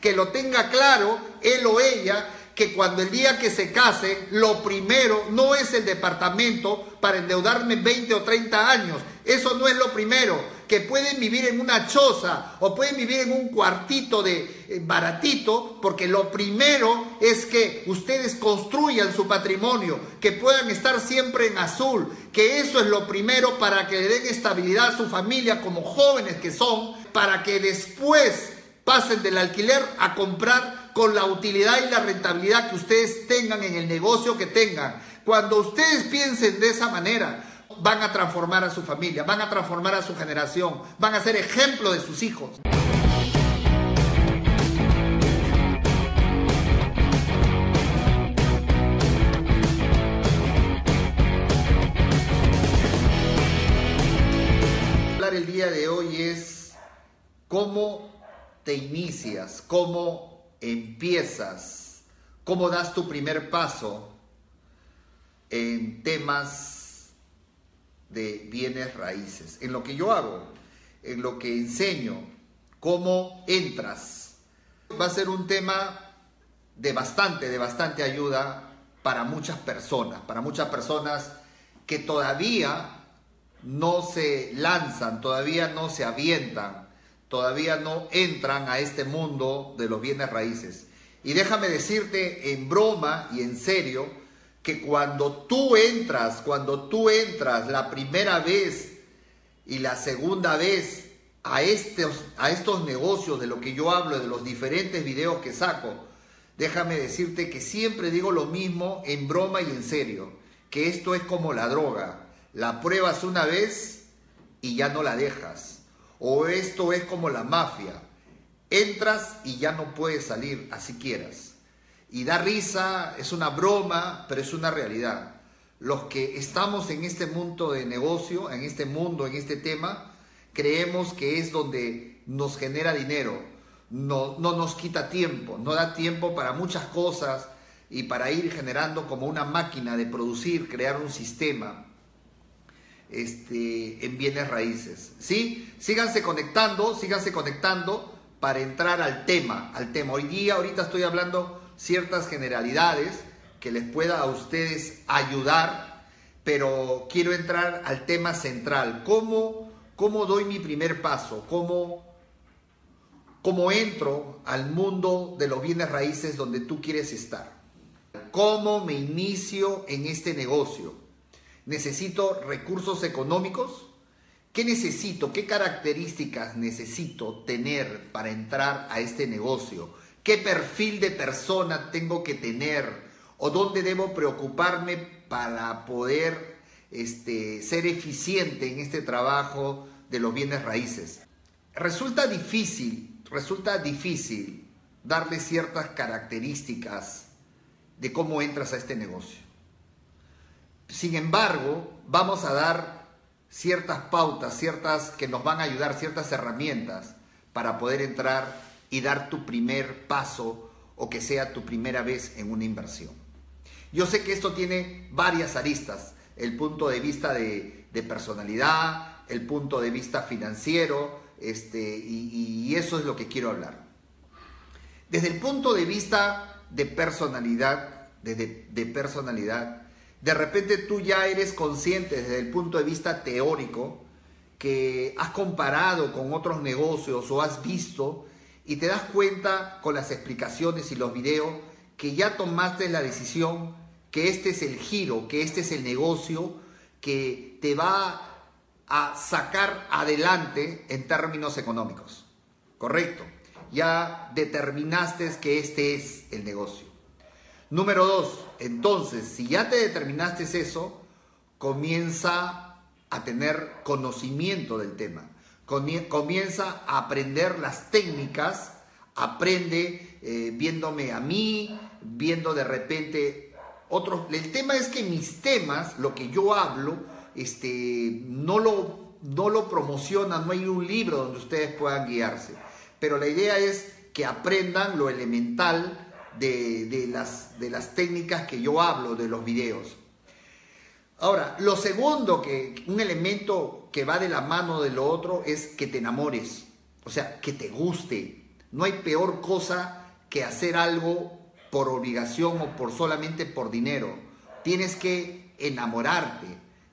que lo tenga claro él o ella que cuando el día que se case, lo primero no es el departamento para endeudarme 20 o 30 años. Eso no es lo primero. Que pueden vivir en una choza o pueden vivir en un cuartito de eh, baratito, porque lo primero es que ustedes construyan su patrimonio, que puedan estar siempre en azul, que eso es lo primero para que le den estabilidad a su familia como jóvenes que son, para que después pasen del alquiler a comprar con la utilidad y la rentabilidad que ustedes tengan en el negocio que tengan. Cuando ustedes piensen de esa manera, van a transformar a su familia, van a transformar a su generación, van a ser ejemplo de sus hijos. El día de hoy es cómo te inicias, cómo empiezas, cómo das tu primer paso en temas de bienes raíces, en lo que yo hago, en lo que enseño, cómo entras. Va a ser un tema de bastante, de bastante ayuda para muchas personas, para muchas personas que todavía no se lanzan, todavía no se avientan todavía no entran a este mundo de los bienes raíces. Y déjame decirte en broma y en serio que cuando tú entras, cuando tú entras la primera vez y la segunda vez a estos, a estos negocios de lo que yo hablo, de los diferentes videos que saco, déjame decirte que siempre digo lo mismo en broma y en serio, que esto es como la droga. La pruebas una vez y ya no la dejas o esto es como la mafia. Entras y ya no puedes salir, así quieras. Y da risa, es una broma, pero es una realidad. Los que estamos en este mundo de negocio, en este mundo, en este tema, creemos que es donde nos genera dinero. No, no nos quita tiempo, no da tiempo para muchas cosas y para ir generando como una máquina de producir, crear un sistema este, en bienes raíces. ¿Sí? Síganse conectando, síganse conectando para entrar al tema, al tema. Hoy día, ahorita estoy hablando ciertas generalidades que les pueda a ustedes ayudar, pero quiero entrar al tema central. ¿Cómo, cómo doy mi primer paso? ¿Cómo, ¿Cómo entro al mundo de los bienes raíces donde tú quieres estar? ¿Cómo me inicio en este negocio? ¿Necesito recursos económicos? ¿Qué necesito? ¿Qué características necesito tener para entrar a este negocio? ¿Qué perfil de persona tengo que tener? ¿O dónde debo preocuparme para poder este, ser eficiente en este trabajo de los bienes raíces? Resulta difícil, resulta difícil darle ciertas características de cómo entras a este negocio. Sin embargo, vamos a dar ciertas pautas, ciertas que nos van a ayudar, ciertas herramientas para poder entrar y dar tu primer paso o que sea tu primera vez en una inversión. Yo sé que esto tiene varias aristas, el punto de vista de, personalidad, el punto de vista financiero, este, y, eso es lo que quiero hablar. Desde el punto de vista de personalidad, de personalidad, de repente tú ya eres consciente desde el punto de vista teórico que has comparado con otros negocios o has visto y te das cuenta con las explicaciones y los videos que ya tomaste la decisión que este es el giro, que este es el negocio que te va a sacar adelante en términos económicos. Correcto. Ya determinaste que este es el negocio. Número dos, entonces, si ya te determinaste eso, comienza a tener conocimiento del tema. Comienza a aprender las técnicas, aprende eh, viéndome a mí, viendo de repente otros. El tema es que mis temas, lo que yo hablo, este, no lo, no lo promociona, no hay un libro donde ustedes puedan guiarse. Pero la idea es que aprendan lo elemental de, las, de las técnicas que yo hablo, de los videos. Ahora, lo segundo, que un elemento que va de la mano de lo otro es que te enamores, o sea, que te guste. No hay peor cosa que hacer algo por obligación o por solamente por dinero. Tienes que enamorarte,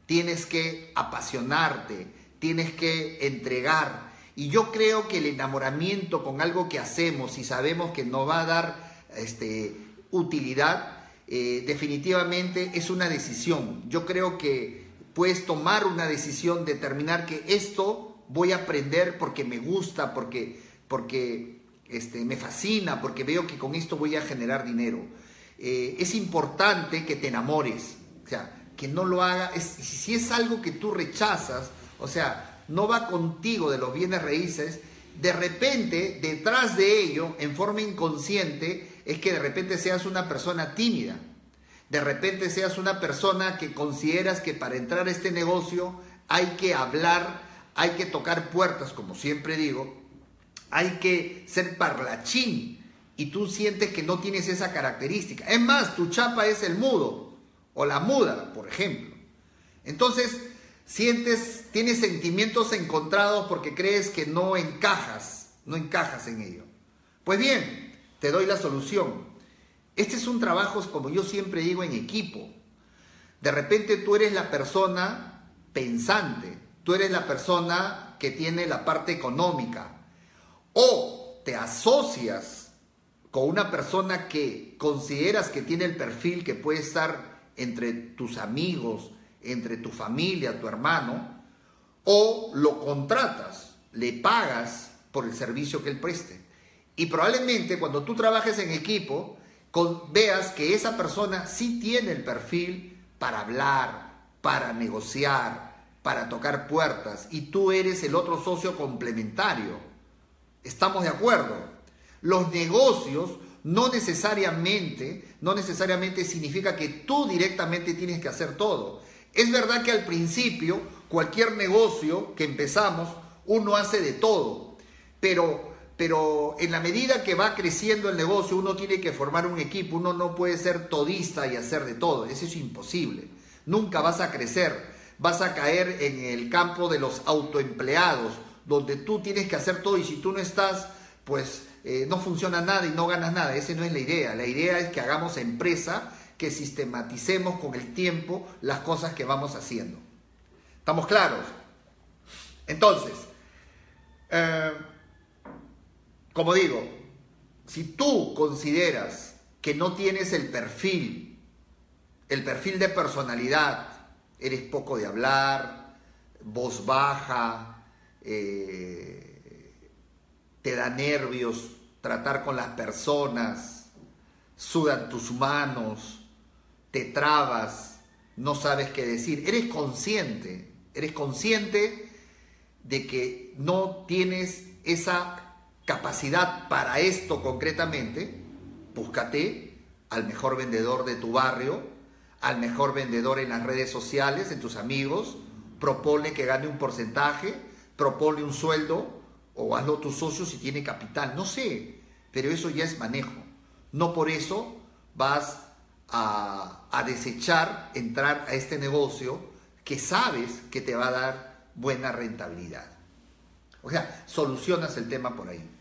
tienes que apasionarte, tienes que entregar. Y yo creo que el enamoramiento con algo que hacemos y sabemos que nos va a dar este, utilidad, eh, definitivamente es una decisión. Yo creo que puedes tomar una decisión, determinar que esto voy a aprender porque me gusta, porque, porque este, me fascina, porque veo que con esto voy a generar dinero. Eh, es importante que te enamores, o sea, que no lo haga, si es algo que tú rechazas, o sea, no va contigo de los bienes raíces, de repente, detrás de ello, en forma inconsciente, es que de repente seas una persona tímida. De repente seas una persona que consideras que para entrar a este negocio hay que hablar, hay que tocar puertas, como siempre digo, hay que ser parlachín y tú sientes que no tienes esa característica. Es más, tu chapa es el mudo o la muda, por ejemplo. Entonces, sientes, tienes sentimientos encontrados porque crees que no encajas, no encajas en ello. Pues bien, te doy la solución. Este es un trabajo, como yo siempre digo, en equipo. De repente tú eres la persona pensante, tú eres la persona que tiene la parte económica, o te asocias con una persona que consideras que tiene el perfil que puede estar entre tus amigos, entre tu familia, tu hermano, o lo contratas, le pagas por el servicio que él preste. Y probablemente cuando tú trabajes en equipo, veas que esa persona sí tiene el perfil para hablar, para negociar, para tocar puertas, y tú eres el otro socio complementario. ¿Estamos de acuerdo? Los negocios no necesariamente, no necesariamente significa que tú directamente tienes que hacer todo. Es verdad que al principio, cualquier negocio que empezamos, uno hace de todo, pero pero en la medida que va creciendo el negocio, uno tiene que formar un equipo, uno no puede ser todista y hacer de todo, eso es imposible. Nunca vas a crecer, vas a caer en el campo de los autoempleados, donde tú tienes que hacer todo y si tú no estás, pues eh, no funciona nada y no ganas nada. Esa no es la idea. La idea es que hagamos empresa, que sistematicemos con el tiempo las cosas que vamos haciendo. ¿Estamos claros? Entonces, eh, como digo, si tú consideras que no tienes el perfil, el perfil de personalidad, eres poco de hablar, voz baja, eh, te da nervios tratar con las personas, sudan tus manos, te trabas, no sabes qué decir, eres consciente, eres consciente de que no tienes esa capacidad para esto concretamente, búscate al mejor vendedor de tu barrio, al mejor vendedor en las redes sociales, en tus amigos, propone que gane un porcentaje, propone un sueldo o hazlo tu socio si tiene capital, no sé, pero eso ya es manejo. No por eso vas a, a desechar entrar a este negocio que sabes que te va a dar buena rentabilidad. O sea, solucionas el tema por ahí.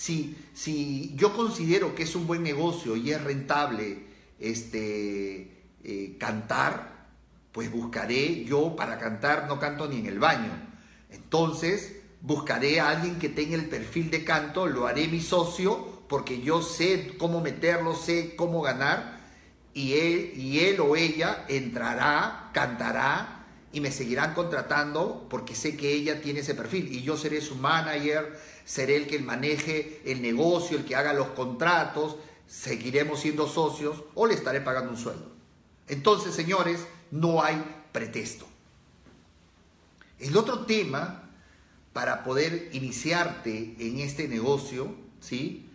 Si, si yo considero que es un buen negocio y es rentable este, eh, cantar, pues buscaré, yo para cantar no canto ni en el baño. Entonces buscaré a alguien que tenga el perfil de canto, lo haré mi socio porque yo sé cómo meterlo, sé cómo ganar y él, y él o ella entrará, cantará y me seguirán contratando porque sé que ella tiene ese perfil y yo seré su manager, seré el que maneje el negocio, el que haga los contratos, seguiremos siendo socios o le estaré pagando un sueldo. Entonces, señores, no hay pretexto. El otro tema para poder iniciarte en este negocio, ¿sí?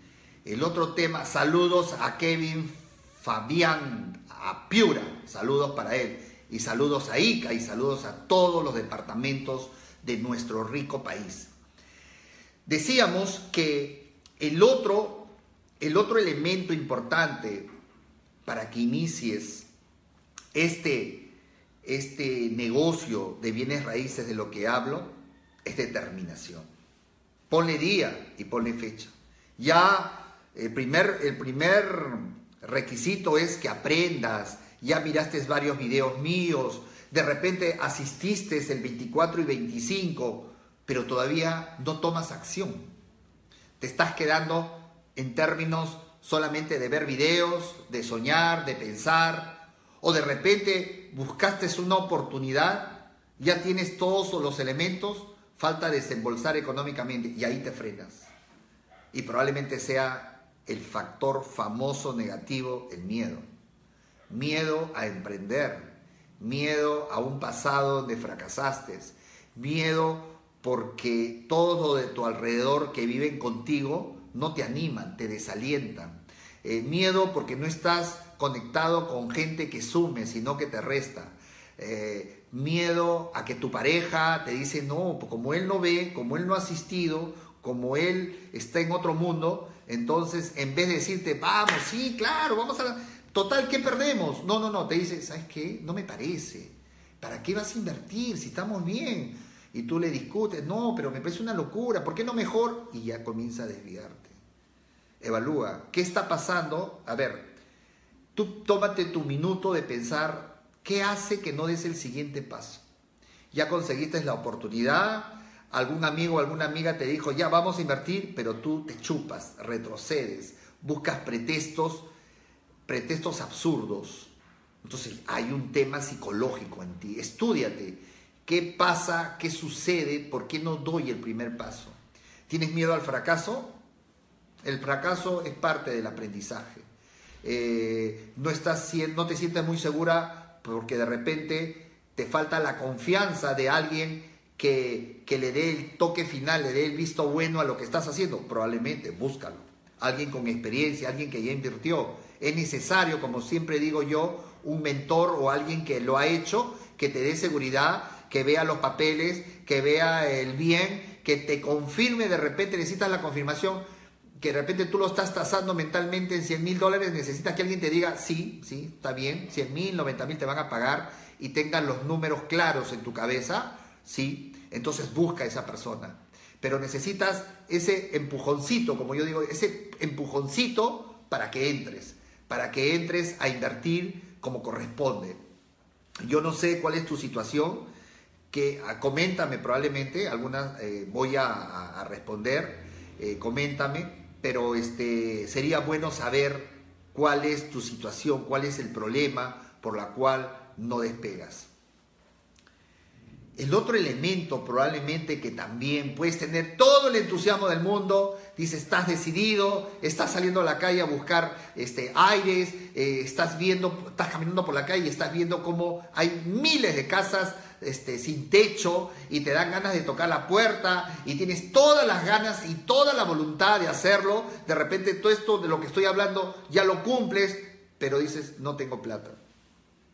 El otro tema, saludos a Kevin Fabián, a Piura, saludos para él, y saludos a Ica, y saludos a todos los departamentos de nuestro rico país. Decíamos que el otro, el otro elemento importante para que inicies este, este negocio de bienes raíces de lo que hablo es determinación. Ponle día y ponle fecha. Ya el primer, el primer requisito es que aprendas, ya miraste varios videos míos, de repente asististe el 24 y 25, pero todavía no tomas acción. Te estás quedando en términos solamente de ver videos, de soñar, de pensar, o de repente buscaste una oportunidad, ya tienes todos los elementos, falta desembolsar económicamente y ahí te frenas. Y probablemente sea el factor famoso negativo, el miedo. Miedo a emprender, miedo a un pasado donde fracasaste, miedo porque todo de tu alrededor que viven contigo no te animan, te desalientan. Eh, miedo porque no estás conectado con gente que sume, sino que te resta. Eh, miedo a que tu pareja te dice, no, pues como él no ve, como él no ha asistido, como él está en otro mundo, entonces en vez de decirte, vamos, sí, claro, vamos a... Total, ¿qué perdemos? No, no, no, te dice, ¿sabes qué? No me parece. ¿Para qué vas a invertir si estamos bien? Y tú le discutes, no, pero me parece una locura, ¿por qué no mejor? Y ya comienza a desviarte. Evalúa, ¿qué está pasando? A ver, tú tómate tu minuto de pensar, ¿qué hace que no des el siguiente paso? Ya conseguiste la oportunidad, algún amigo o alguna amiga te dijo, ya vamos a invertir, pero tú te chupas, retrocedes, buscas pretextos pretextos absurdos. Entonces hay un tema psicológico en ti. Estúdiate. ¿Qué pasa? ¿Qué sucede? ¿Por qué no doy el primer paso? ¿Tienes miedo al fracaso? El fracaso es parte del aprendizaje. Eh, no, estás, no te sientes muy segura porque de repente te falta la confianza de alguien que, que le dé el toque final, le dé el visto bueno a lo que estás haciendo. Probablemente, búscalo. Alguien con experiencia, alguien que ya invirtió es necesario, como siempre digo yo, un mentor o alguien que lo ha hecho, que te dé seguridad, que vea los papeles, que vea el bien, que te confirme, de repente necesitas la confirmación, que de repente tú lo estás tasando mentalmente en 100 mil dólares, necesitas que alguien te diga, sí, sí, está bien, 100 mil, 90 mil te van a pagar y tengan los números claros en tu cabeza, sí, entonces busca a esa persona. Pero necesitas ese empujoncito, como yo digo, ese empujoncito para que entres para que entres a invertir como corresponde. Yo no sé cuál es tu situación, que ah, coméntame probablemente, algunas eh, voy a, responder, eh, coméntame, pero este, sería bueno saber cuál es tu situación, cuál es el problema por la cual no despegas. El otro elemento probablemente que también puedes tener todo el entusiasmo del mundo, dice, estás decidido, estás saliendo a la calle a buscar este, aires, eh, estás viendo, estás caminando por la calle y estás viendo cómo hay miles de casas este, sin techo y te dan ganas de tocar la puerta y tienes todas las ganas y toda la voluntad de hacerlo, de repente todo esto de lo que estoy hablando ya lo cumples, pero dices, no tengo plata,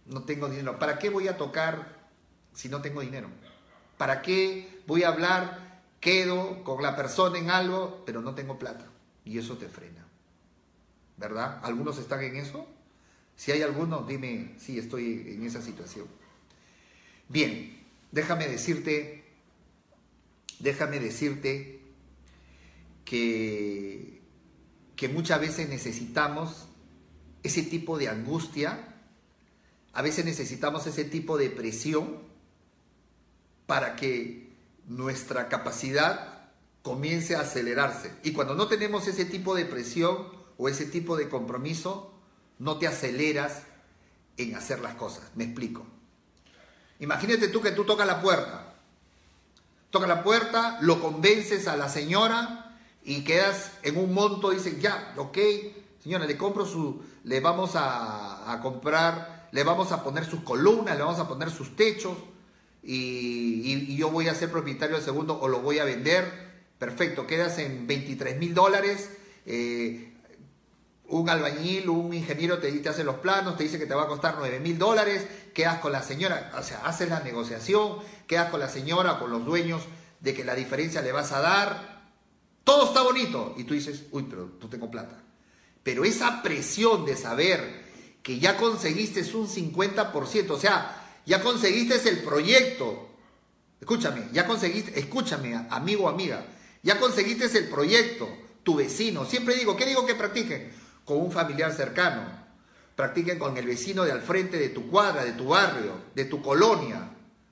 no tengo dinero, ¿para qué voy a tocar si no tengo dinero? ¿Para qué voy a hablar? Quedo con la persona en algo, pero no tengo plata. Y eso te frena. ¿Verdad? ¿Algunos están en eso? Si hay alguno, dime si estoy en esa situación. Bien, déjame decirte, déjame decirte que, que muchas veces necesitamos ese tipo de angustia, a veces necesitamos ese tipo de presión para que nuestra capacidad comience a acelerarse. Y cuando no tenemos ese tipo de presión o ese tipo de compromiso, no te aceleras en hacer las cosas. Me explico. Imagínate tú que tú tocas la puerta. Toca la puerta, lo convences a la señora y quedas en un monto, dicen, ya, ok, señora, le compro su, le vamos a, a comprar, le vamos a poner sus columnas, le vamos a poner sus techos, y, yo voy a ser propietario del segundo o lo voy a vender, perfecto, quedas en 23 mil dólares. Eh, un albañil, un ingeniero te, te hace los planos, te dice que te va a costar 9 mil dólares, quedas con la señora, o sea, haces la negociación, quedas con la señora, con los dueños de que la diferencia le vas a dar, todo está bonito y tú dices, uy, pero no tengo plata. Pero esa presión de saber que ya conseguiste un 50%, o sea, ya conseguiste el proyecto. Escúchame, ya conseguiste, escúchame, amigo o amiga, ya conseguiste el proyecto, tu vecino. Siempre digo, ¿qué digo que practiquen? Con un familiar cercano. Practiquen con el vecino de al frente de tu cuadra, de tu barrio, de tu colonia.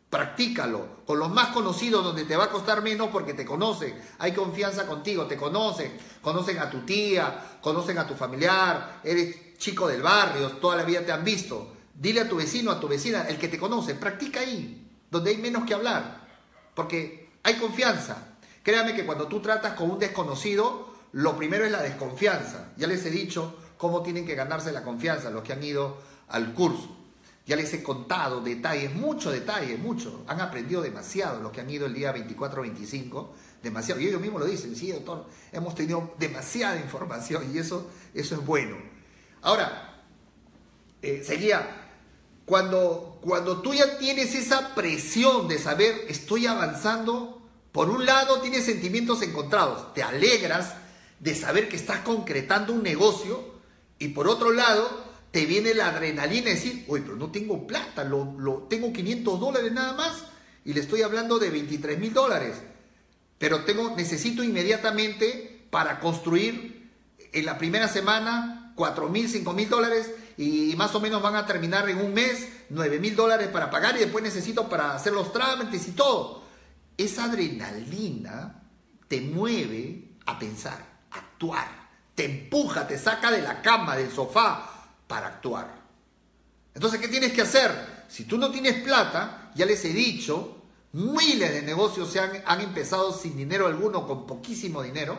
Practícalo con los más conocidos donde te va a costar menos porque te conocen, hay confianza contigo, te conocen, conocen a tu tía, conocen a tu familiar, eres chico del barrio, toda la vida te han visto. Dile a tu vecino, a tu vecina, el que te conoce, practica ahí, donde hay menos que hablar, porque hay confianza. Créame que cuando tú tratas con un desconocido, lo primero es la desconfianza. Ya les he dicho cómo tienen que ganarse la confianza los que han ido al curso. Ya les he contado detalles, muchos detalles, muchos. Han aprendido demasiado los que han ido el día 24-25, demasiado. Y ellos mismos lo dicen, sí, doctor, hemos tenido demasiada información y eso, eso es bueno. Ahora, eh, seguía, cuando, cuando tú ya tienes esa presión de saber, estoy avanzando, por un lado tienes sentimientos encontrados, te alegras de saber que estás concretando un negocio y por otro lado te viene la adrenalina de decir, uy, pero no tengo plata, lo, lo, tengo 500 dólares nada más y le estoy hablando de 23 mil dólares. Pero tengo, necesito inmediatamente para construir en la primera semana 4 mil, 5 mil dólares y más o menos van a terminar en un mes 9 mil dólares para pagar y después necesito para hacer los trámites y todo. Esa adrenalina te mueve a pensar, actuar, te empuja, te saca de la cama, del sofá, para actuar. Entonces, ¿qué tienes que hacer? Si tú no tienes plata, ya les he dicho, miles de negocios se han, han empezado sin dinero alguno, con poquísimo dinero.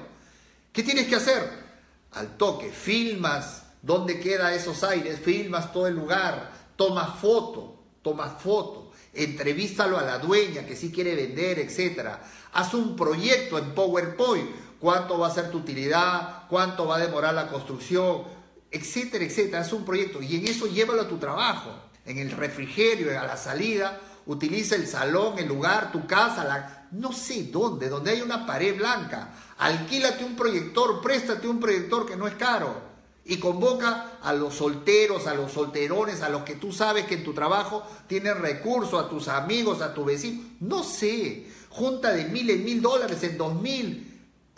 ¿Qué tienes que hacer? Al toque, filmas dónde queda esos aires, filmas todo el lugar, tomas foto, tomas foto, entrevístalo a la dueña que sí quiere vender, etc. Haz un proyecto en PowerPoint, cuánto va a ser tu utilidad, cuánto va a demorar la construcción, etcétera, etcétera. Es un proyecto y en eso llévalo a tu trabajo, en el refrigerio, a la salida. Utiliza el salón, el lugar, tu casa, la, no sé dónde, donde hay una pared blanca. Alquílate un proyector, préstate un proyector que no es caro. Y convoca a los solteros, a los solterones, a los que tú sabes que en tu trabajo tienen recursos, a tus amigos, a tu vecino. No sé, junta de mil en mil dólares, en dos mil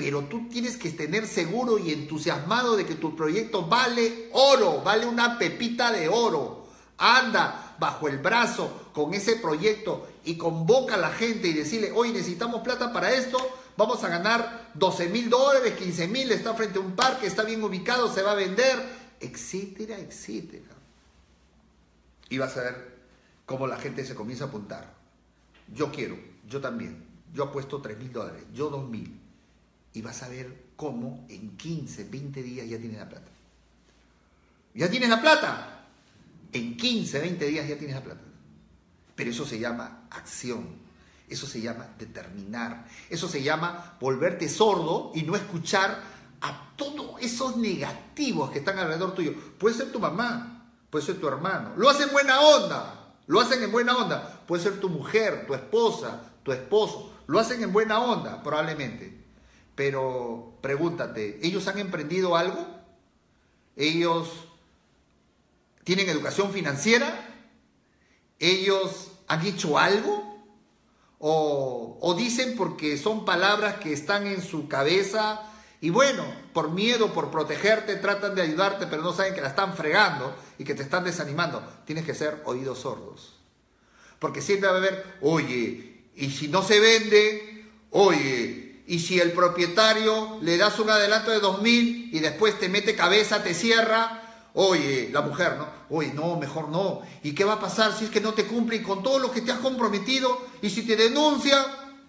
pero tú tienes que tener seguro y entusiasmado de que tu proyecto vale oro, vale una pepita de oro. Anda bajo el brazo con ese proyecto y convoca a la gente y decirle, hoy necesitamos plata para esto, vamos a ganar 12 mil dólares, 15 mil, está frente a un parque, está bien ubicado, se va a vender, etcétera, etcétera. Y vas a ver cómo la gente se comienza a apuntar. Yo quiero, yo también, yo apuesto 3 mil dólares, yo 2 mil y vas a ver cómo en 15, 20 días ya tienes la plata. Ya tienes la plata. En 15, 20 días ya tienes la plata. Pero eso se llama acción. Eso se llama determinar. Eso se llama volverte sordo y no escuchar a todos esos negativos que están alrededor tuyo. Puede ser tu mamá, puede ser tu hermano. Lo hacen buena onda. Lo hacen en buena onda. Puede ser tu mujer, tu esposa, tu esposo. Lo hacen en buena onda, probablemente. Pero pregúntate, ¿ellos han emprendido algo? ¿Ellos tienen educación financiera? ¿Ellos han hecho algo? ¿O, o dicen porque son palabras que están en su cabeza y bueno, por miedo, por protegerte, tratan de ayudarte, pero no saben que la están fregando y que te están desanimando? Tienes que ser oídos sordos. Porque siempre va a haber, oye, y si no se vende, oye, y si el propietario le das un adelanto de 2.000 y después te mete cabeza, te cierra, oye, la mujer, ¿no? Oye, no, mejor no. ¿Y qué va a pasar si es que no te cumplen con todo lo que te has comprometido y si te denuncia?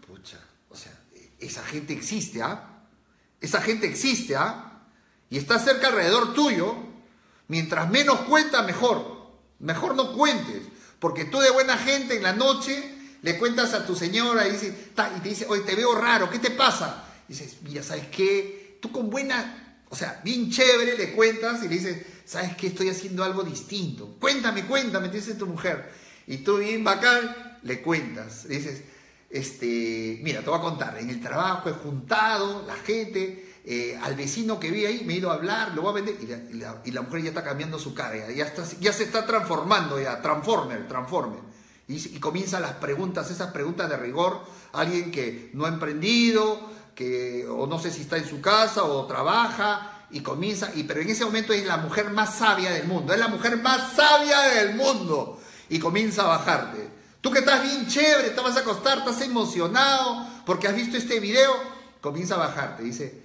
Pucha, o sea, esa gente existe, ¿ah? Esa gente existe, ¿ah? Y está cerca alrededor tuyo. Mientras menos cuenta, mejor. Mejor no cuentes. Porque tú de buena gente en la noche le cuentas a tu señora y, te dice, oye, te veo raro, ¿qué te pasa? Y dices, mira, ¿sabes qué? Tú con buena, o sea, bien chévere le cuentas y le dices, ¿sabes qué? Estoy haciendo algo distinto. Cuéntame, cuéntame, te dice tu mujer. Y tú bien bacán, le cuentas. Dices, este, mira, te voy a contar, en el trabajo he juntado la gente, eh, al vecino que vi ahí, me he ido a hablar, lo voy a vender, y la, mujer ya está cambiando su cara, ya, está, ya se está transformando, ya, transformer, transformer. Y, comienzan las preguntas, esas preguntas de rigor. Alguien que no ha emprendido, que, o no sé si está en su casa o trabaja, y comienza, y, pero en ese momento es la mujer más sabia del mundo, es la mujer más sabia del mundo, y comienza a bajarte. Tú que estás bien chévere, te vas a acostar, estás emocionado porque has visto este video, comienza a bajarte. Dice,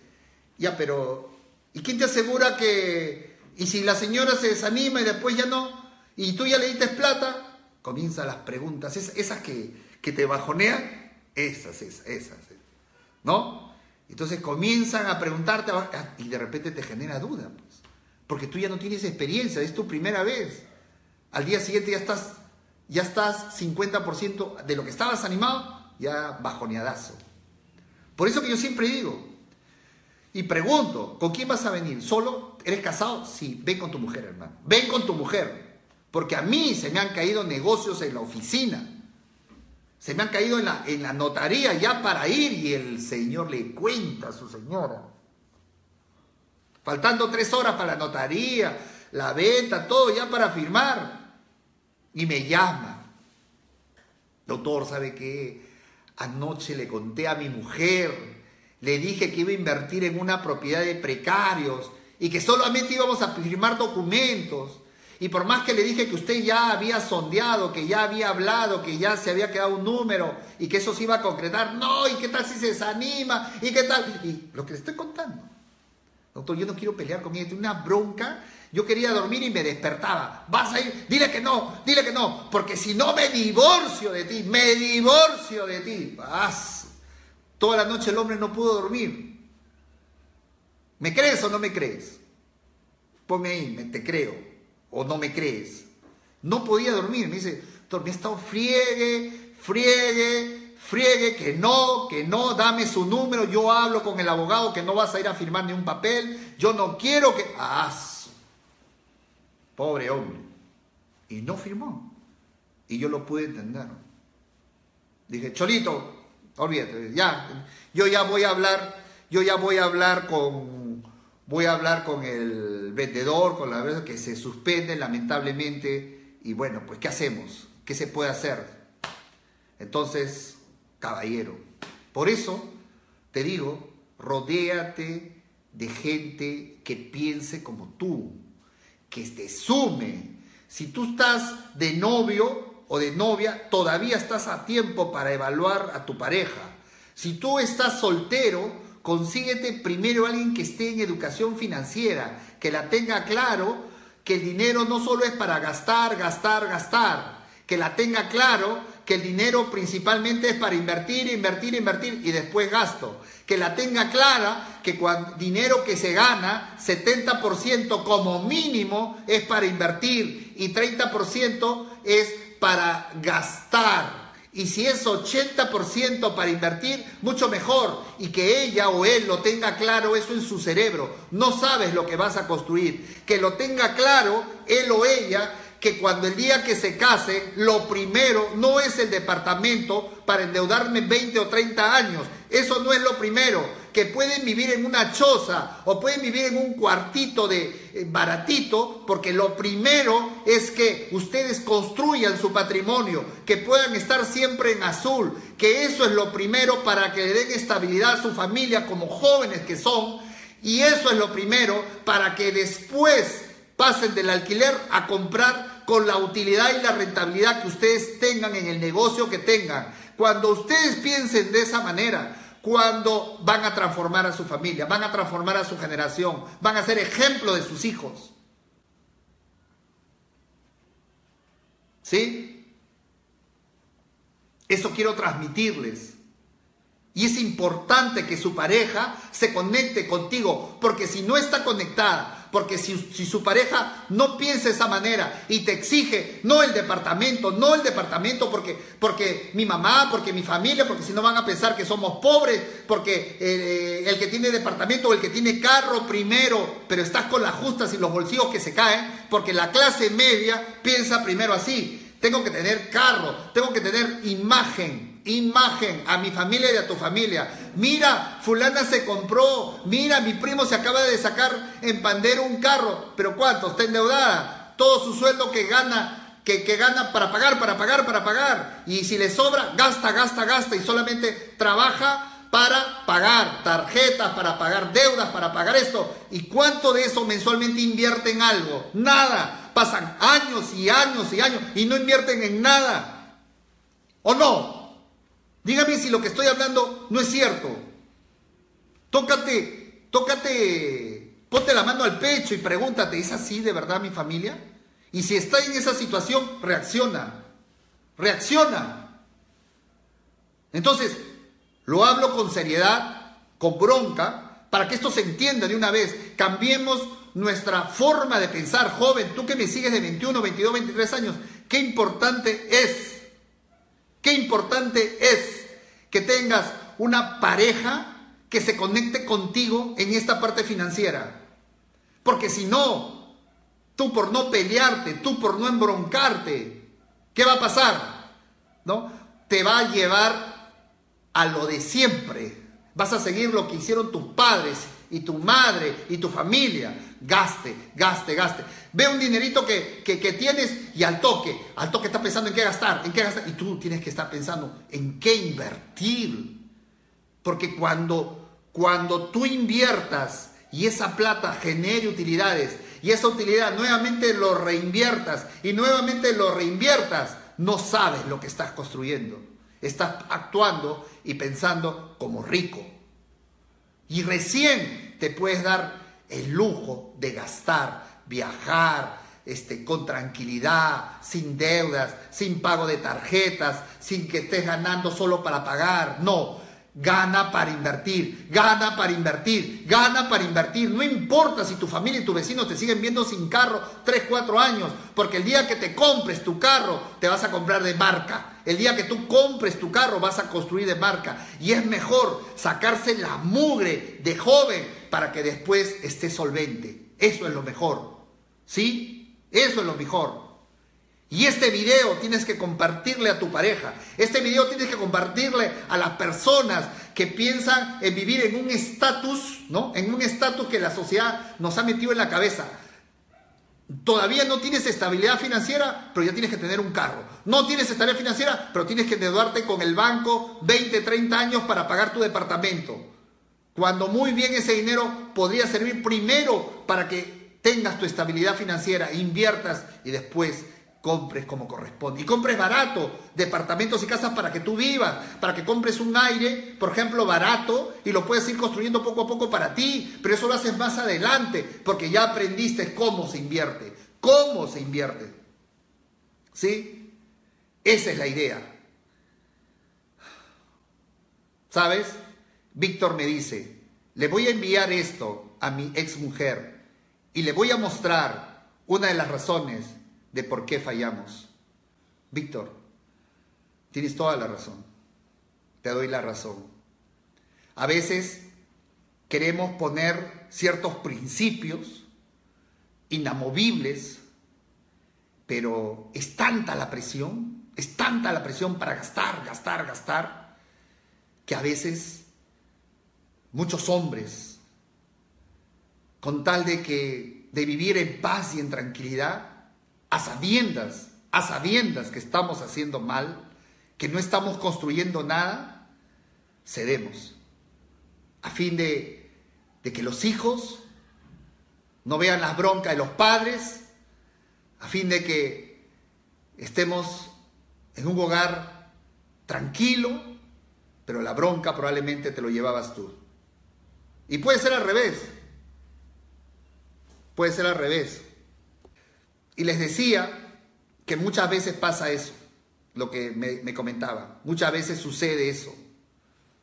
ya, pero ¿y quién te asegura que... Y si la señora se desanima y después ya no, y tú ya le diste plata, comienzan las preguntas, esas, que, que, te bajonean, esas, esas, esas, ¿no? Entonces comienzan a preguntarte y de repente te genera duda, pues, porque tú ya no tienes experiencia, es tu primera vez. Al día siguiente ya estás ya estás 50% de lo que estabas animado, ya bajoneadazo. Por eso que yo siempre digo, y pregunto, ¿con quién vas a venir? ¿Solo? ¿Eres casado? Sí, ven con tu mujer, hermano. Ven con tu mujer. Porque a mí se me han caído negocios en la oficina. Se me han caído en la, en la notaría ya para ir y el señor le cuenta a su señora. Faltando tres horas para la notaría, la venta, todo ya para firmar y me llama. Doctor, ¿sabe qué? Anoche le conté a mi mujer, le dije que iba a invertir en una propiedad de precarios y que solamente íbamos a firmar documentos. Y por más que le dije que usted ya había sondeado, que ya había hablado, que ya se había quedado un número y que eso se iba a concretar, no, ¿y qué tal si se desanima? ¿Y qué tal? Y lo que le estoy contando. Doctor, yo no quiero pelear con ella, una bronca yo quería dormir y me despertaba. Vas a ir, dile que no, dile que no, porque si no me divorcio de ti, me divorcio de ti. Vas. Toda la noche el hombre no pudo dormir. ¿Me crees o no me crees? Ponme ahí, te creo o no me crees. No podía dormir, me dice, me he estado friegue, friegue, friegue, que no, que no, dame su número, yo hablo con el abogado que no vas a ir a firmar ni un papel, yo no quiero que... Ah, Pobre hombre. Y no firmó. Y yo lo pude entender. Dije, Cholito, olvídate, ya, yo ya voy a hablar, yo ya voy a hablar con, voy a hablar con el vendedor, con la verdad que se suspende lamentablemente. Y bueno, pues, ¿qué hacemos? ¿Qué se puede hacer? Entonces, caballero, por eso te digo, rodéate de gente que piense como tú, que te sume. Si tú estás de novio o de novia, todavía estás a tiempo para evaluar a tu pareja. Si tú estás soltero, consíguete primero alguien que esté en educación financiera, que la tenga claro que el dinero no solo es para gastar, gastar, gastar, que la tenga claro que el dinero principalmente es para invertir, invertir, invertir y después gasto. Que la tenga clara que cuando dinero que se gana, 70% como mínimo es para invertir y 30% es para gastar. Y si es 80% para invertir, mucho mejor. Y que ella o él lo tenga claro eso en su cerebro. No sabes lo que vas a construir. Que lo tenga claro él o ella que cuando el día que se case, lo primero no es el departamento para endeudarme 20 o 30 años. Eso no es lo primero. Pueden vivir en una choza o pueden vivir en un cuartito de eh, baratito, porque lo primero es que ustedes construyan su patrimonio, que puedan estar siempre en azul, que eso es lo primero para que le den estabilidad a su familia como jóvenes que son. Y eso es lo primero para que después pasen del alquiler a comprar con la utilidad y la rentabilidad que ustedes tengan en el negocio que tengan. Cuando ustedes piensen de esa manera, cuando van a transformar a su familia, van a transformar a su generación, van a ser ejemplo de sus hijos. ¿Sí? Eso quiero transmitirles. Y es importante que su pareja se conecte contigo, porque si no está conectada, porque si, su pareja no piensa de esa manera y te exige, no el departamento, no el departamento porque, porque mi mamá, porque mi familia, porque si no van a pensar que somos pobres, porque eh, el que tiene departamento o el que tiene carro primero, pero estás con las justas y los bolsillos que se caen, porque la clase media piensa primero así. Tengo que tener carro, tengo que tener imagen, imagen a mi familia y a tu familia. Mira, fulana se compró, mira, mi primo se acaba de sacar en pandero un carro, pero ¿cuánto? Está endeudada. Todo su sueldo que gana, que, que gana para pagar, para pagar, para pagar. Y si le sobra, gasta, gasta, gasta y solamente trabaja para pagar tarjetas, para pagar deudas, para pagar esto. ¿Y cuánto de eso mensualmente invierte en algo? Nada. Pasan años y años y años y no invierten en nada. ¿O no? Dígame si lo que estoy hablando no es cierto. Tócate, tócate, ponte la mano al pecho y pregúntate, ¿es así de verdad mi familia? Y si está en esa situación, reacciona. Reacciona. Entonces, lo hablo con seriedad, con bronca, para que esto se entienda de una vez. Cambiemos nuestra forma de pensar. Joven, tú que me sigues de 21, 22, 23 años, qué importante es, qué importante es que tengas una pareja que se conecte contigo en esta parte financiera. Porque si no, tú por no pelearte, tú por no embroncarte, ¿qué va a pasar? ¿No? Te va a llevar a lo de siempre. Vas a seguir lo que hicieron tus padres y tu madre y tu familia. Gaste, gaste, gaste. Ve un dinerito que, tienes y al toque, al toque está pensando en qué gastar, en qué gastar. Y tú tienes que estar pensando en qué invertir. Porque cuando, cuando tú inviertas y esa plata genere utilidades y esa utilidad nuevamente lo reinviertas y nuevamente lo reinviertas, no sabes lo que estás construyendo. Estás actuando y pensando como rico. Y recién te puedes dar el lujo de gastar, viajar, este, con tranquilidad, sin deudas, sin pago de tarjetas, sin que estés ganando solo para pagar. No, Gana para invertir, gana para invertir, gana para invertir. No importa si tu familia y tus vecinos te siguen viendo sin carro 3, 4 años, porque el día que te compres tu carro, te vas a comprar de marca. El día que tú compres tu carro, vas a construir de marca. Y es mejor sacarse la mugre de joven para que después esté solvente. Eso es lo mejor. ¿Sí? Eso es lo mejor. Y este video tienes que compartirle a tu pareja. Este video tienes que compartirle a las personas que piensan en vivir en un estatus, ¿no? En un estatus que la sociedad nos ha metido en la cabeza. Todavía no tienes estabilidad financiera, pero ya tienes que tener un carro. No tienes estabilidad financiera, pero tienes que endeudarte con el banco 20, 30 años para pagar tu departamento. Cuando muy bien ese dinero podría servir primero para que tengas tu estabilidad financiera, inviertas y después compres como corresponde. Y compres barato, departamentos y casas para que tú vivas, para que compres un aire, por ejemplo, barato, y lo puedes ir construyendo poco a poco para ti, pero eso lo haces más adelante, porque ya aprendiste cómo se invierte, cómo se invierte. ¿Sí? Esa es la idea. ¿Sabes? Víctor me dice, le voy a enviar esto a mi ex mujer y le voy a mostrar una de las razones de por qué fallamos. Víctor, tienes toda la razón. Te doy la razón. A veces queremos poner ciertos principios inamovibles, pero es tanta la presión, es tanta la presión para gastar, gastar, gastar, que a veces muchos hombres, con tal de que de vivir en paz y en tranquilidad, a sabiendas, a sabiendas que estamos haciendo mal, que no estamos construyendo nada, cedemos. A fin de, que los hijos no vean las broncas de los padres, a fin de que estemos en un hogar tranquilo, pero la bronca probablemente te lo llevabas tú. Y puede ser al revés. Puede ser al revés. Y les decía que muchas veces pasa eso, lo que me, comentaba. Muchas veces sucede eso.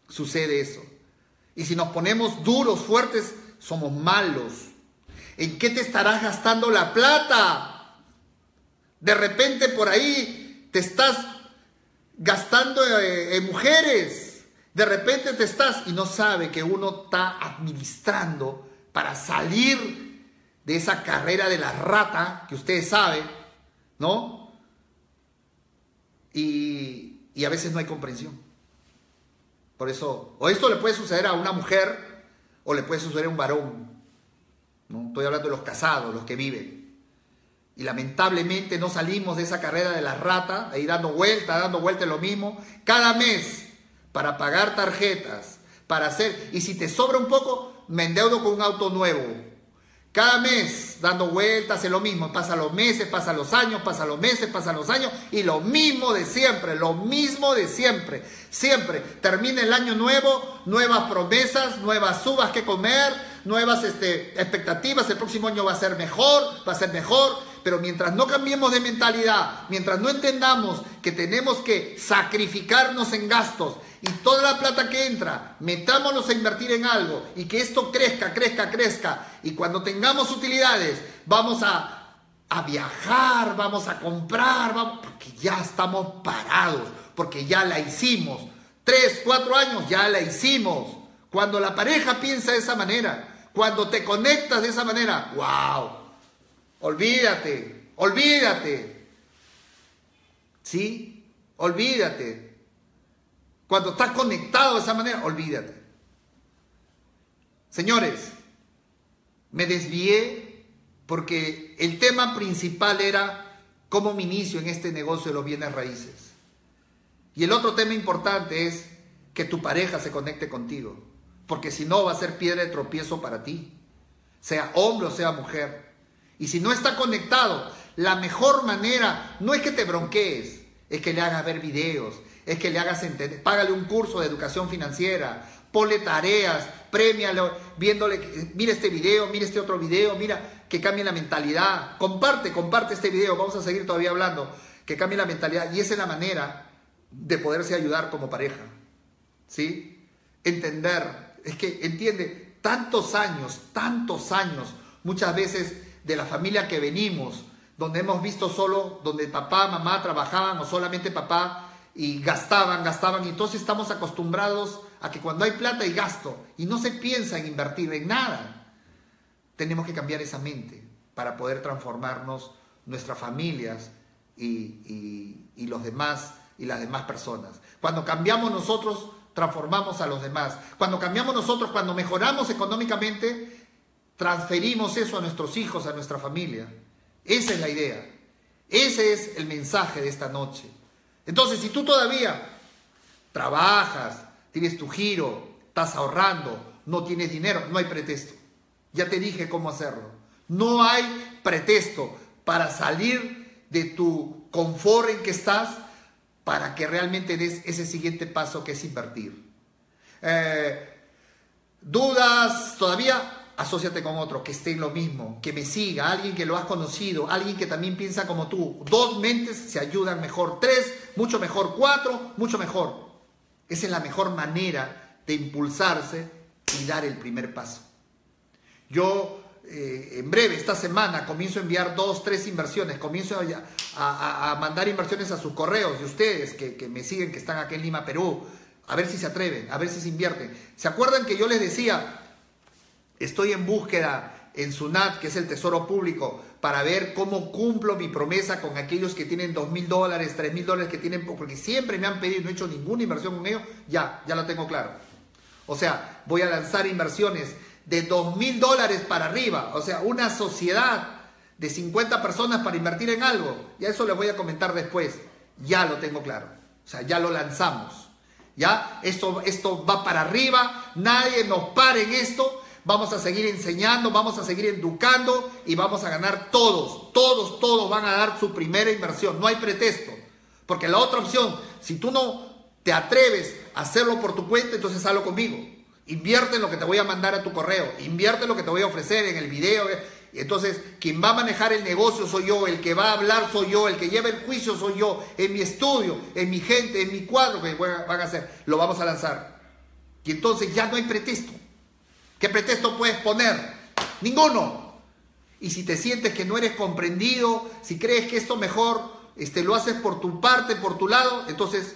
Sucede eso. Y si nos ponemos duros, fuertes, somos malos. ¿En qué te estarás gastando la plata? De repente por ahí te estás gastando eh, en mujeres. De repente te estás y no sabe que uno está administrando para salir de esa carrera de la rata que ustedes saben, ¿no? Y, y, a veces no hay comprensión. Por eso, o esto le puede suceder a una mujer o le puede suceder a un varón. ¿no? Estoy hablando de los casados, los que viven. Y lamentablemente no salimos de esa carrera de la rata, ahí dando vuelta, dando vuelta lo mismo, cada mes para pagar tarjetas, para hacer. Y si te sobra un poco, me endeudo con un auto nuevo. Cada mes dando vueltas es lo mismo. Pasan los meses, pasan los años, pasan los meses, pasan los años. Y lo mismo de siempre, lo mismo de siempre. Siempre termina el año nuevo, nuevas promesas, nuevas uvas que comer, nuevas este, expectativas. El próximo año va a ser mejor, va a ser mejor. Pero mientras no cambiemos de mentalidad, mientras no entendamos que tenemos que sacrificarnos en gastos y toda la plata que entra, metámonos a invertir en algo y que esto crezca, crezca, crezca. Y cuando tengamos utilidades, vamos a, a viajar, vamos a comprar, vamos, porque ya estamos parados, porque ya la hicimos. Tres, cuatro años, ya la hicimos. Cuando la pareja piensa de esa manera, cuando te conectas de esa manera, wow Olvídate, olvídate. ¿Sí? Olvídate. Cuando estás conectado de esa manera, olvídate. Señores, me desvié porque el tema principal era cómo me inicio en este negocio de los bienes raíces. Y el otro tema importante es que tu pareja se conecte contigo, porque si no va a ser piedra de tropiezo para ti, sea hombre o sea mujer. Y si no está conectado, la mejor manera no es que te bronquees, es que le hagas ver videos, es que le hagas entender, págale un curso de educación financiera, ponle tareas, premialo, viéndole, mira este video, mira este otro video, mira que cambie la mentalidad, comparte, comparte este video, vamos a seguir todavía hablando, que cambie la mentalidad y esa es la manera de poderse ayudar como pareja, ¿sí? Entender, es que entiende, tantos años, tantos años, muchas veces de la familia que venimos, donde hemos visto solo, donde papá, mamá trabajaban o solamente papá y gastaban, gastaban, y entonces estamos acostumbrados a que cuando hay plata hay gasto y no se piensa en invertir en nada. Tenemos que cambiar esa mente para poder transformarnos nuestras familias y, y los demás y las demás personas. Cuando cambiamos nosotros, transformamos a los demás. Cuando cambiamos nosotros, cuando mejoramos económicamente, transferimos eso a nuestros hijos, a nuestra familia. Esa es la idea. Ese es el mensaje de esta noche. Entonces, si tú todavía trabajas, tienes tu giro, estás ahorrando, no tienes dinero, no hay pretexto. Ya te dije cómo hacerlo. No hay pretexto para salir de tu confort en que estás para que realmente des ese siguiente paso que es invertir. Eh, ¿Dudas todavía? Asóciate con otro que esté en lo mismo, que me siga, alguien que lo has conocido, alguien que también piensa como tú. Dos mentes se ayudan mejor, tres, mucho mejor, cuatro, mucho mejor. Esa es la mejor manera de impulsarse y dar el primer paso. Yo eh, en breve, esta semana, comienzo a enviar dos, tres inversiones, comienzo a, mandar inversiones a sus correos de ustedes que, que me siguen, que están aquí en Lima, Perú, a ver si se atreven, a ver si se invierten. ¿Se acuerdan que yo les decía, Estoy en búsqueda en SUNAT, que es el Tesoro Público, para ver cómo cumplo mi promesa con aquellos que tienen dos mil dólares, tres mil dólares que tienen, porque siempre me han pedido, no he hecho ninguna inversión con ellos, ya, ya lo tengo claro. O sea, voy a lanzar inversiones de dos mil dólares para arriba, o sea, una sociedad de 50 personas para invertir en algo. Y a eso les voy a comentar después. Ya lo tengo claro. O sea, ya lo lanzamos. Ya, esto, esto va para arriba, nadie nos pare en esto vamos a seguir enseñando, vamos a seguir educando y vamos a ganar todos, todos, todos van a dar su primera inversión, no hay pretexto. Porque la otra opción, si tú no te atreves a hacerlo por tu cuenta, entonces hazlo conmigo. Invierte en lo que te voy a mandar a tu correo, invierte en lo que te voy a ofrecer en el video. Entonces, quien va a manejar el negocio soy yo, el que va a hablar soy yo, el que lleva el juicio soy yo, en mi estudio, en mi gente, en mi cuadro que van a hacer, lo vamos a lanzar. Y entonces ya no hay pretexto. ¿Qué pretexto puedes poner? Ninguno. Y si te sientes que no eres comprendido, si crees que esto mejor este, lo haces por tu parte, por tu lado, entonces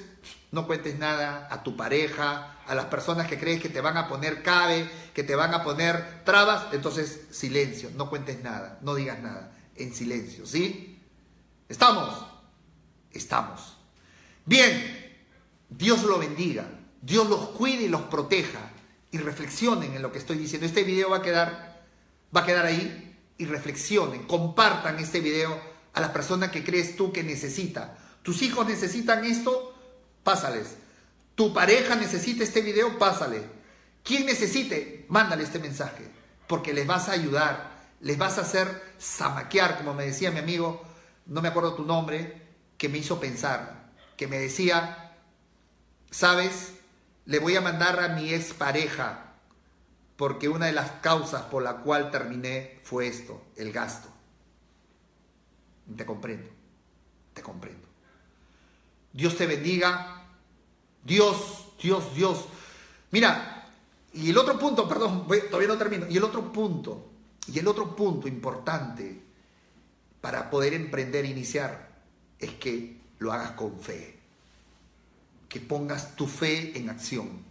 no cuentes nada a tu pareja, a las personas que crees que te van a poner cabe, que te van a poner trabas, entonces silencio, no cuentes nada, no digas nada, en silencio, ¿sí? ¿Estamos? Estamos. Bien, Dios lo bendiga, Dios los cuide y los proteja y reflexionen en lo que estoy diciendo. Este video va a quedar, va a quedar ahí y reflexionen, compartan este video a las personas que crees tú que necesita. Tus hijos necesitan esto, pásales. Tu pareja necesita este video, pásale. Quien necesite, mándale este mensaje, porque les vas a ayudar, les vas a hacer zamaquear, como me decía mi amigo, no me acuerdo tu nombre, que me hizo pensar, que me decía, sabes, le voy a mandar a mi expareja, porque una de las causas por la cual terminé fue esto, el gasto. Te comprendo, te comprendo. Dios te bendiga. Dios, Dios, Dios. Mira, y el otro punto, perdón, todavía no termino. Y el otro punto, y el otro punto importante para poder emprender e iniciar es que lo hagas con fe. Que pongas tu fe en acción.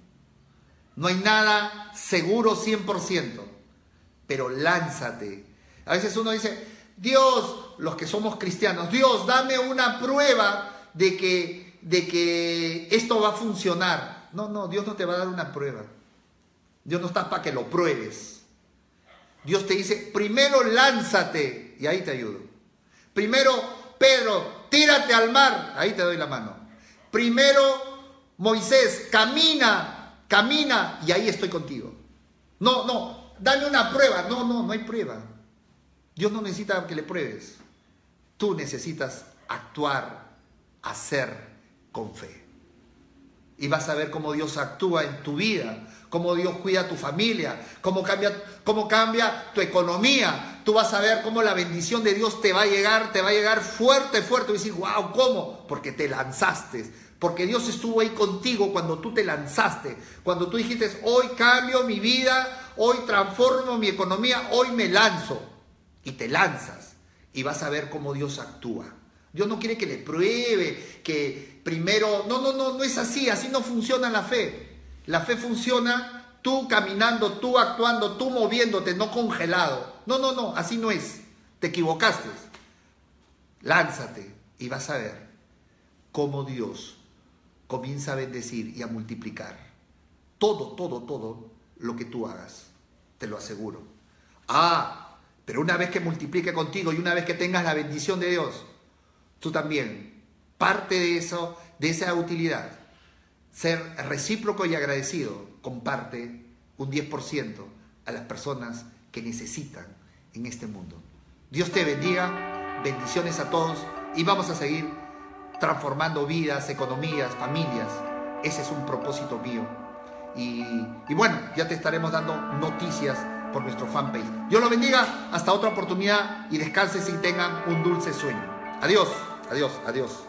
No hay nada seguro 100%, pero lánzate. A veces uno dice, Dios, los que somos cristianos, Dios, dame una prueba de que, de que esto va a funcionar. No, no, Dios no te va a dar una prueba. Dios no está para que lo pruebes. Dios te dice, primero lánzate y ahí te ayudo. Primero, Pedro, tírate al mar, ahí te doy la mano. Primero, Moisés, camina, camina y ahí estoy contigo. No, no, dame una prueba. No, no, no hay prueba. Dios no necesita que le pruebes. Tú necesitas actuar, hacer con fe. Y vas a ver cómo Dios actúa en tu vida, cómo Dios cuida a tu familia, cómo cambia, cómo cambia tu economía. Tú vas a ver cómo la bendición de Dios te va a llegar, te va a llegar fuerte, fuerte. Y decir, wow, ¿cómo? Porque te lanzaste. Porque Dios estuvo ahí contigo cuando tú te lanzaste. Cuando tú dijiste, hoy cambio mi vida, hoy transformo mi economía, hoy me lanzo. Y te lanzas. Y vas a ver cómo Dios actúa. Dios no quiere que le pruebe, que primero... No, no, no, no es así. Así no funciona la fe. La fe funciona tú caminando, tú actuando, tú moviéndote, no congelado. No, no, no, así no es. Te equivocaste. Lánzate y vas a ver cómo Dios comienza a bendecir y a multiplicar todo, todo, todo lo que tú hagas. Te lo aseguro. Ah, pero una vez que multiplique contigo y una vez que tengas la bendición de Dios, tú también, parte de eso, de esa utilidad, ser recíproco y agradecido, comparte un 10% a las personas que necesitan en este mundo. Dios te bendiga, bendiciones a todos y vamos a seguir transformando vidas, economías, familias. Ese es un propósito mío. Y, y bueno, ya te estaremos dando noticias por nuestro fanpage. Dios lo bendiga, hasta otra oportunidad y descanses y tengan un dulce sueño. Adiós, adiós, adiós.